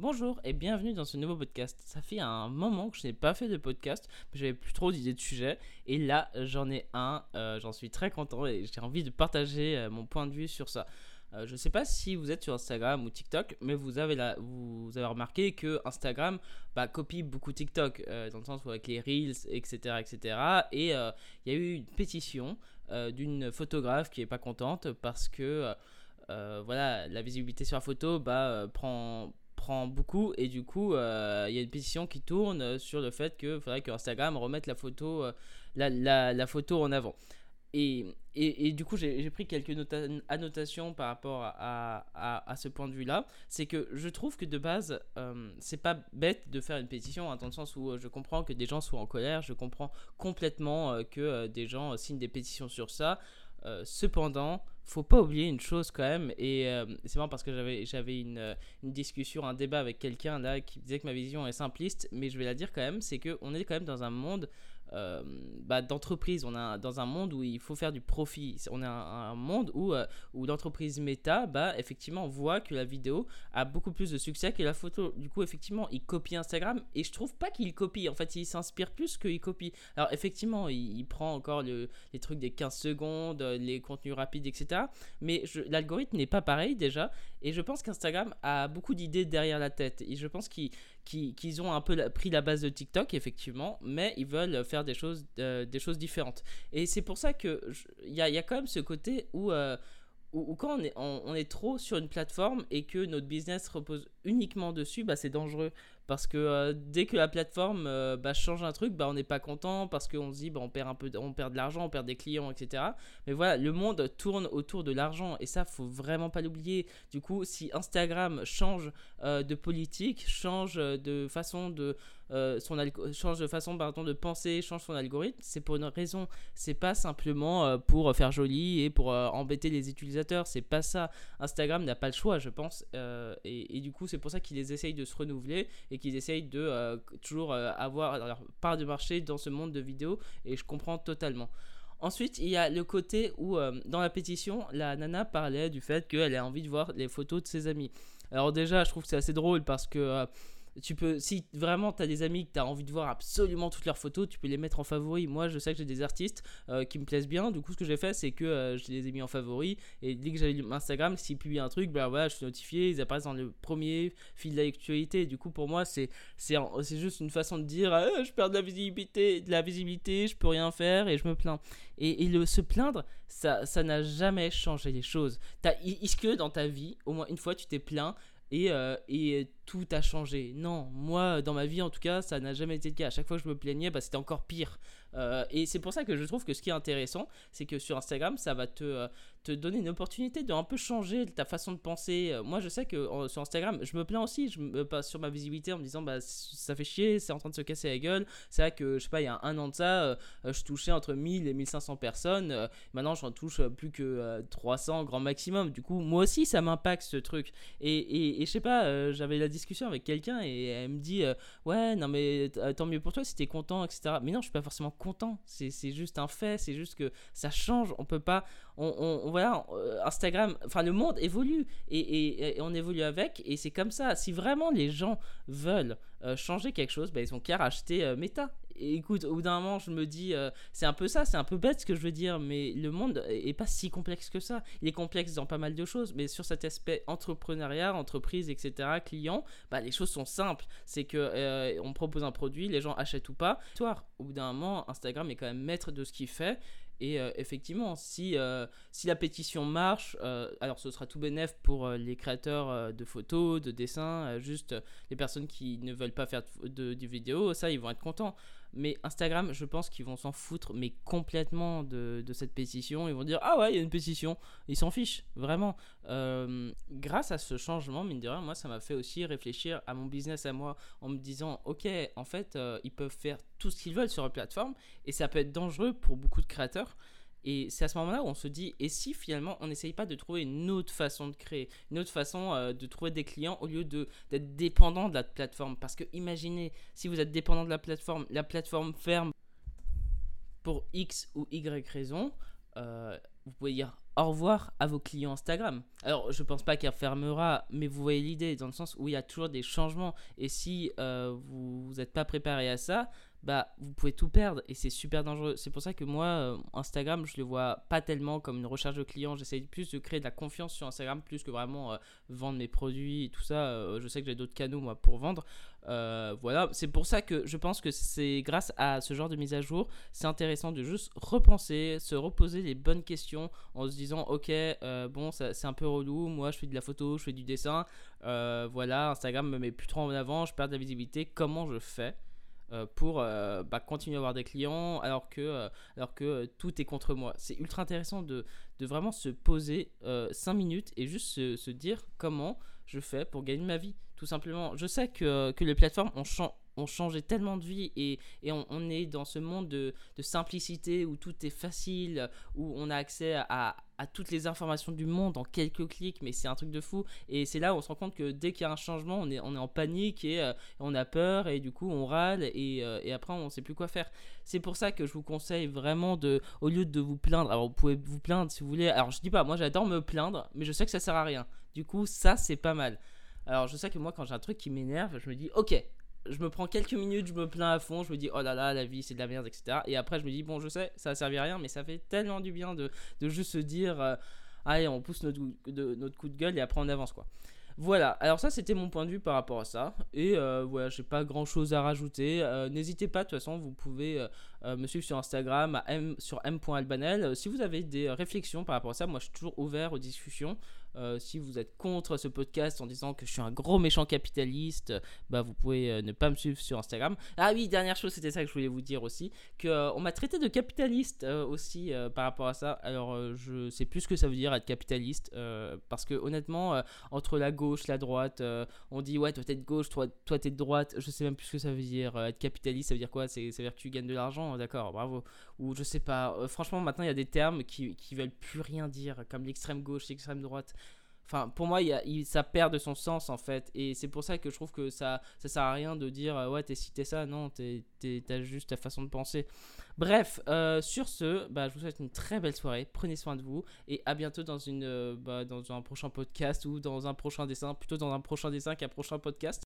Bonjour et bienvenue dans ce nouveau podcast. Ça fait un moment que je n'ai pas fait de podcast, j'avais plus trop d'idées de sujets et là j'en ai un, euh, j'en suis très content et j'ai envie de partager euh, mon point de vue sur ça. Euh, je ne sais pas si vous êtes sur Instagram ou TikTok, mais vous avez, la, vous avez remarqué que Instagram bah, copie beaucoup TikTok, dans le sens où avec les Reels, etc. etc. Et il y a eu une pétition d'une photographe qui n'est pas contente parce que voilà, la visibilité sur la photo bah, prend, prend beaucoup et du coup euh, il y a une pétition qui tourne sur le fait qu'il faudrait que Instagram remette la photo, euh, la, la, photo en avant. Et, et, du coup, j'ai pris quelques annotations par rapport à, à, ce point de vue-là. C'est que je trouve que de base, euh, c'est pas bête de faire une pétition, hein, dans le sens où je comprends que des gens soient en colère, je comprends complètement que des gens signent des pétitions sur ça. cependant, faut pas oublier une chose quand même, et euh, c'est marrant parce que j'avais, j'avais une, euh, une, discussion, un débat avec quelqu'un là qui disait que ma vision est simpliste, mais je vais la dire quand même, c'est qu'on est quand même dans un monde euh, bah, d'entreprise. On est dans un monde où il faut faire du profit. On est un, un monde où, où l'entreprise Meta, bah, effectivement, voit que la vidéo a beaucoup plus de succès que la photo. Du coup, effectivement, il copie Instagram et je trouve pas qu'il copie. En fait, il s'inspire plus qu'il copie. Alors, effectivement, il, prend encore le, les trucs des 15 secondes, les contenus rapides, etc. Mais l'algorithme n'est pas pareil déjà. Et je pense qu'Instagram a beaucoup d'idées derrière la tête. Et je pense qu'ils ont un peu pris la base de TikTok, effectivement, mais ils veulent faire des choses, euh, différentes. Et c'est pour ça qu'il y a, y a quand même ce côté où... Euh, quand on, est, trop sur une plateforme et que notre business repose uniquement dessus, bah, c'est dangereux. Parce que euh, dès que la plateforme euh, bah, change un truc, bah, on n'est pas content parce qu'on se dit bah, on perd un peu, on perd de l'argent, on perd des clients, etc. Mais voilà, le monde tourne autour de l'argent et ça faut vraiment pas l'oublier. Du coup, si Instagram change euh, de politique, change de façon de son change de façon pardon, de penser, change son algorithme, c'est pour une raison. C'est pas simplement pour faire joli et pour embêter les utilisateurs. C'est pas ça. Instagram n'a pas le choix, je pense. Et, et, du coup, c'est pour ça qu'ils essayent de se renouveler et qu'ils essayent de euh, toujours euh, avoir leur part de marché dans ce monde de vidéos et je comprends totalement. Ensuite, il y a le côté où, euh, dans la pétition, la nana parlait du fait qu'elle a envie de voir les photos de ses amis. Alors déjà, je trouve que c'est assez drôle parce que tu peux, si vraiment tu as des amis que tu as envie de voir absolument toutes leurs photos, tu peux les mettre en favori. Moi, je sais que j'ai des artistes euh, qui me plaisent bien. Du coup, ce que j'ai fait, c'est que euh, je les ai mis en favori. Et dès que j'avais Instagram, s'ils publient un truc, bah voilà, je suis notifié. Ils apparaissent dans le premier fil d'actualité. Du coup, pour moi, c'est juste une façon de dire ah, je perds de la visibilité, de la visibilité, je peux rien faire et je me plains. Et, et le, se plaindre, ça n'a jamais changé les choses. Est-ce que dans ta vie, au moins une fois, tu t'es plaint et, euh, et tout a changé. Non, moi, dans ma vie en tout cas, ça n'a jamais été le cas. À chaque fois que je me plaignais, bah, c'était encore pire. Euh, et c'est pour ça que je trouve que ce qui est intéressant, c'est que sur Instagram, ça va te, euh, te donner une opportunité de un peu changer ta façon de penser. Euh, moi, je sais que sur Instagram, je me plains aussi, je me passe sur ma visibilité en me disant, bah, ça fait chier, c'est en train de se casser la gueule. C'est vrai que, je sais pas, il y a un an de ça, je touchais entre 1000 et 1500 personnes. maintenant, j'en touche plus que 300 grand maximum. Du coup, moi aussi, ça m'impacte ce truc. Et, et, et je sais pas, j'avais la avec quelqu'un et elle me dit, ouais, non, mais tant mieux pour toi si t'es content, etc. Mais non, je suis pas forcément content. C'est juste un fait, c'est juste que ça change. On peut pas. On, voilà, euh, Instagram, enfin le monde évolue et, et, on évolue avec et c'est comme ça. Si vraiment les gens veulent euh, changer quelque chose, bah, ils ont qu'à racheter euh, Meta écoute, au bout d'un moment, je me dis, euh, c'est un peu ça, c'est un peu bête ce que je veux dire, mais le monde est pas si complexe que ça. Il est complexe dans pas mal de choses, mais sur cet aspect entrepreneuriat, entreprise, etc., client, bah, les choses sont simples. C'est que euh, on propose un produit, les gens achètent ou pas. Au bout d'un moment, Instagram est quand même maître de ce qu'il fait et euh, effectivement, si, euh, si la pétition marche, alors ce sera tout bénef pour les créateurs de photos, de dessins, juste les personnes qui ne veulent pas faire de, de, vidéos, ça, ils vont être contents. Mais Instagram, je pense qu'ils vont s'en foutre, mais complètement de, cette pétition. Ils vont dire Ah ouais, il y a une pétition. Ils s'en fichent, vraiment. grâce à ce changement, mine de rien, moi, ça m'a fait aussi réfléchir à mon business à moi en me disant Ok, en fait, ils peuvent faire tout ce qu'ils veulent sur la plateforme et ça peut être dangereux pour beaucoup de créateurs. Et c'est à ce moment-là où on se dit, et si finalement on n'essaye pas de trouver une autre façon de créer, une autre façon euh, de trouver des clients au lieu d'être dépendant de la plateforme? Parce que imaginez, si vous êtes dépendant de la plateforme, la plateforme ferme pour X ou Y raison, euh, vous pouvez dire au revoir à vos clients Instagram. Alors, je pense pas qu'elle fermera, mais vous voyez l'idée, dans le sens où il y a toujours des changements. Et si euh, vous n'êtes pas préparé à ça, bah vous pouvez tout perdre et c'est super dangereux. C'est pour ça que moi, euh, Instagram, je le vois pas tellement comme une recherche de clients. J'essaye plus de créer de la confiance sur Instagram plus que vraiment euh, vendre mes produits et tout ça. Euh, je sais que j'ai d'autres canaux moi pour vendre. voilà, c'est pour ça que je pense que c'est grâce à ce genre de mise à jour, c'est intéressant de juste repenser, se reposer les bonnes questions en se disant ok, bon, c'est un peu relou. Moi, je fais de la photo, je fais du dessin. voilà, Instagram me met plus trop en avant, je perds de la visibilité. Comment je fais? Pour euh, bah, continuer à avoir des clients alors que, euh, alors que tout est contre moi. C'est ultra intéressant de, de, vraiment se poser 5 minutes et juste se, se, dire comment je fais pour gagner ma vie, tout simplement. Je sais que, que les plateformes ont, ont changé tellement de vie et, on, est dans ce monde de, simplicité où tout est facile, où on a accès à, toutes les informations du monde en quelques clics, mais c'est un truc de fou. Et c'est là où on se rend compte que dès qu'il y a un changement, on est, on est en panique et euh, on a peur et du coup on râle et, euh, et après on sait plus quoi faire. C'est pour ça que je vous conseille vraiment de, au lieu de vous plaindre, alors vous pouvez vous plaindre si vous voulez. Alors je dis pas, moi j'adore me plaindre, mais je sais que ça sert à rien. Du coup, ça c'est pas mal. Alors je sais que moi quand j'ai un truc qui m'énerve, je me dis ok, je me prends quelques minutes, je me plains à fond, je me dis oh là là, la vie c'est de la merde, etc. Et après je me dis bon, je sais, ça a servi à rien, mais ça fait tellement du bien de, de juste se dire euh, allez, on pousse notre, notre coup de gueule et après on avance quoi. Voilà, alors ça c'était mon point de vue par rapport à ça. Et euh, voilà, j'ai pas grand chose à rajouter. Euh, n'hésitez pas, de toute façon, vous pouvez me suivre sur Instagram m, sur m.albanel. si vous avez des réflexions par rapport à ça, moi je suis toujours ouvert aux discussions. Euh, si vous êtes contre ce podcast en disant que je suis un gros méchant capitaliste, bah vous pouvez euh, ne pas me suivre sur Instagram. Ah oui, dernière chose, c'était ça que je voulais vous dire aussi, que euh, on m'a traité de capitaliste aussi par rapport à ça. Alors je sais plus ce que ça veut dire être capitaliste, parce que honnêtement, entre la gauche, la droite, on dit ouais toi t'es de gauche, toi t'es de droite. Je sais même plus ce que ça veut dire être capitaliste. Ça veut dire quoi? C'est ça veut dire que tu gagnes de l'argent, d'accord, bravo. Ou je sais pas. franchement, maintenant il y a des termes qui qui veulent plus rien dire, comme l'extrême gauche, l'extrême droite. Enfin, pour moi, ça perd de son sens en fait. Et c'est pour ça que je trouve que ça, ça sert à rien de dire euh, ouais, t'es cité ça. Non, t'as juste ta façon de penser. Bref, euh, sur ce, bah, je vous souhaite une très belle soirée. Prenez soin de vous et à bientôt dans, une, euh, bah, dans un prochain podcast ou dans un prochain dessin. Plutôt dans un prochain dessin qu'un prochain podcast.